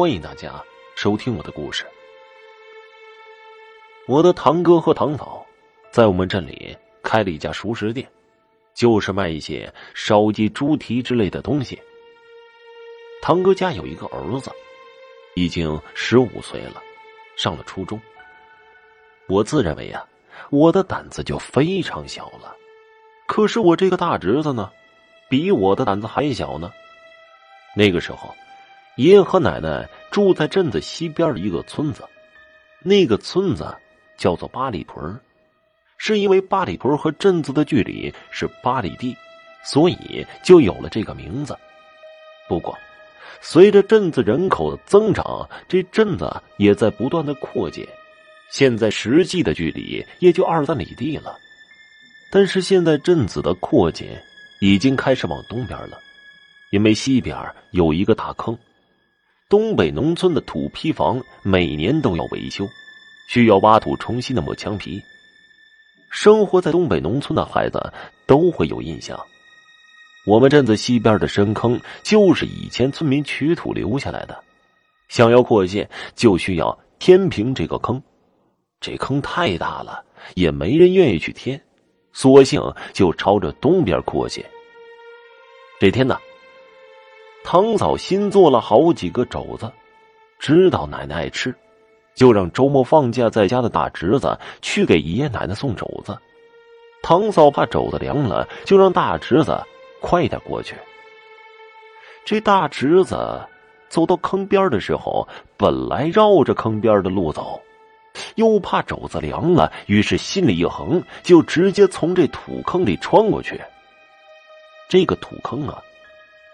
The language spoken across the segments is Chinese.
欢迎大家收听我的故事。我的堂哥和堂嫂在我们镇里开了一家熟食店，就是卖一些烧鸡、猪蹄之类的东西。堂哥家有一个儿子，已经十五岁了，上了初中。我自认为啊，我的胆子就非常小了，可是我这个大侄子呢，比我的胆子还小呢。那个时候。爷爷和奶奶住在镇子西边的一个村子，那个村子叫做八里屯是因为八里屯和镇子的距离是八里地，所以就有了这个名字。不过，随着镇子人口的增长，这镇子也在不断的扩建，现在实际的距离也就二三里地了。但是现在镇子的扩建已经开始往东边了，因为西边有一个大坑。东北农村的土坯房每年都要维修，需要挖土重新的抹墙皮。生活在东北农村的孩子都会有印象，我们镇子西边的深坑就是以前村民取土留下来的。想要扩建，就需要填平这个坑。这坑太大了，也没人愿意去填，索性就朝着东边扩建。这天呢。堂嫂新做了好几个肘子，知道奶奶爱吃，就让周末放假在家的大侄子去给爷爷奶奶送肘子。堂嫂怕肘子凉了，就让大侄子快点过去。这大侄子走到坑边的时候，本来绕着坑边的路走，又怕肘子凉了，于是心里一横，就直接从这土坑里穿过去。这个土坑啊。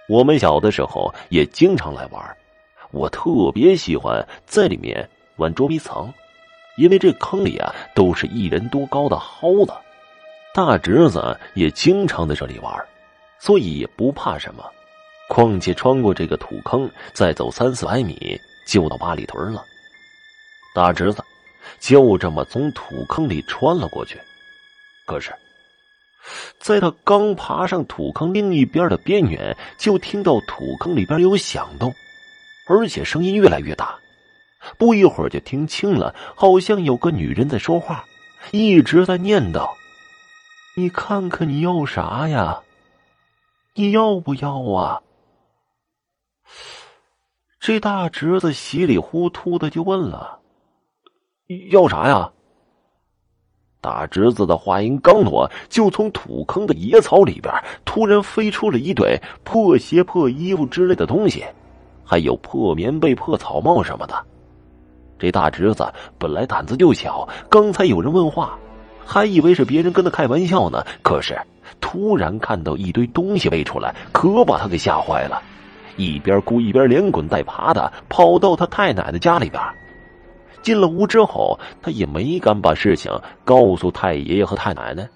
我们小的时候也经常来玩，我特别喜欢在里面玩捉迷藏，因为这坑里啊都是一人多高的蒿子。大侄子也经常在这里玩，所以也不怕什么。况且穿过这个土坑，再走三四百米就到八里屯了。大侄子就这么从土坑里穿了过去，可是。在他刚爬上土坑另一边的边缘，就听到土坑里边有响动，而且声音越来越大。不一会儿就听清了，好像有个女人在说话，一直在念叨：“你看看你要啥呀？你要不要啊？”这大侄子稀里糊涂的就问了：“要啥呀？”大侄子的话音刚落，就从土坑的野草里边突然飞出了一堆破鞋、破衣服之类的东西，还有破棉被、破草帽什么的。这大侄子本来胆子就小，刚才有人问话，还以为是别人跟他开玩笑呢。可是突然看到一堆东西飞出来，可把他给吓坏了，一边哭一边连滚带爬的跑到他太奶奶家里边。进了屋之后，他也没敢把事情告诉太爷爷和太奶奶，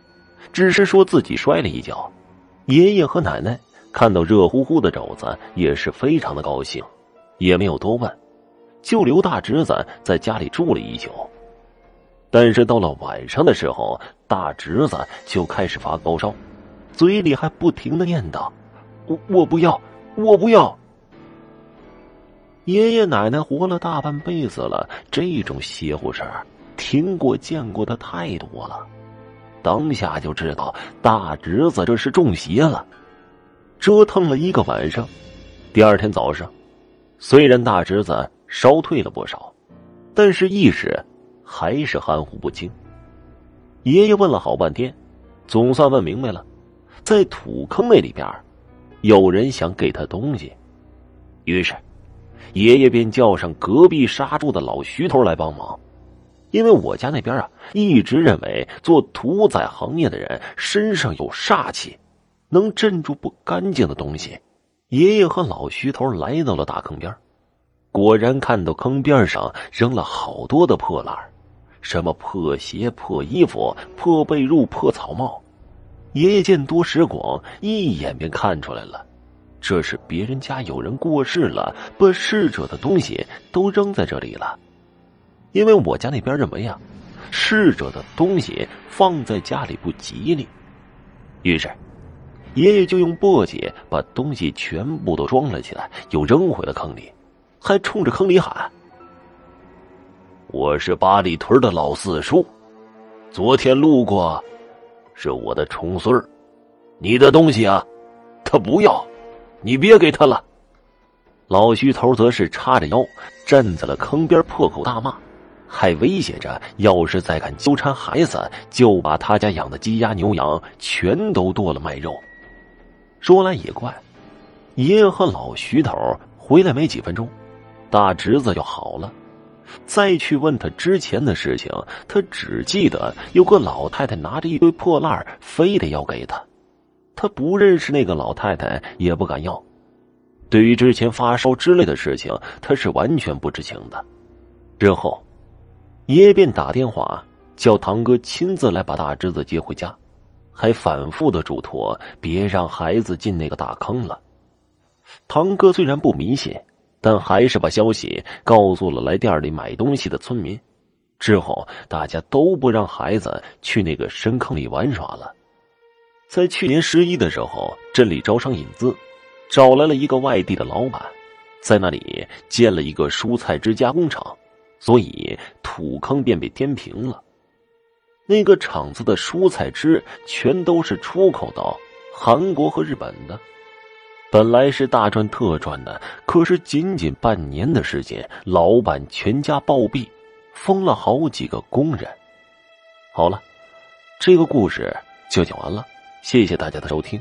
只是说自己摔了一跤。爷爷和奶奶看到热乎乎的肘子，也是非常的高兴，也没有多问，就留大侄子在家里住了一宿。但是到了晚上的时候，大侄子就开始发高烧，嘴里还不停的念叨：“我我不要，我不要。”爷爷奶奶活了大半辈子了，这种邪乎事儿听过见过的太多了，当下就知道大侄子这是中邪了。折腾了一个晚上，第二天早上，虽然大侄子烧退了不少，但是意识还是含糊不清。爷爷问了好半天，总算问明白了，在土坑那里边，有人想给他东西，于是。爷爷便叫上隔壁杀猪的老徐头来帮忙，因为我家那边啊一直认为做屠宰行业的人身上有煞气，能镇住不干净的东西。爷爷和老徐头来到了大坑边，果然看到坑边上扔了好多的破烂什么破鞋、破衣服、破被褥、破草帽。爷爷见多识广，一眼便看出来了。这是别人家有人过世了，把逝者的东西都扔在这里了。因为我家那边认为啊，逝者的东西放在家里不吉利，于是爷爷就用簸箕把东西全部都装了起来，又扔回了坑里。还冲着坑里喊：“我是八里屯的老四叔，昨天路过，是我的重孙儿，你的东西啊，他不要，你别给他了。”老徐头则是叉着腰站在了坑边，破口大骂，还威胁着：要是再敢纠缠孩子，就把他家养的鸡鸭牛羊全都剁了卖肉。说来也怪，爷爷和老徐头回来没几分钟，大侄子就好了。再去问他之前的事情，他只记得有个老太太拿着一堆破烂非得要给他。他不认识那个老太太，也不敢要。对于之前发烧之类的事情，他是完全不知情的。之后，爷爷便打电话叫堂哥亲自来把大侄子接回家，还反复的嘱托别让孩子进那个大坑了。堂哥虽然不迷信，但还是把消息告诉了来店里买东西的村民。之后，大家都不让孩子去那个深坑里玩耍了。在去年十一的时候，镇里招商引资。找来了一个外地的老板，在那里建了一个蔬菜汁加工厂，所以土坑便被填平了。那个厂子的蔬菜汁全都是出口到韩国和日本的，本来是大赚特赚的，可是仅仅半年的时间，老板全家暴毙，封了好几个工人。好了，这个故事就讲完了，谢谢大家的收听。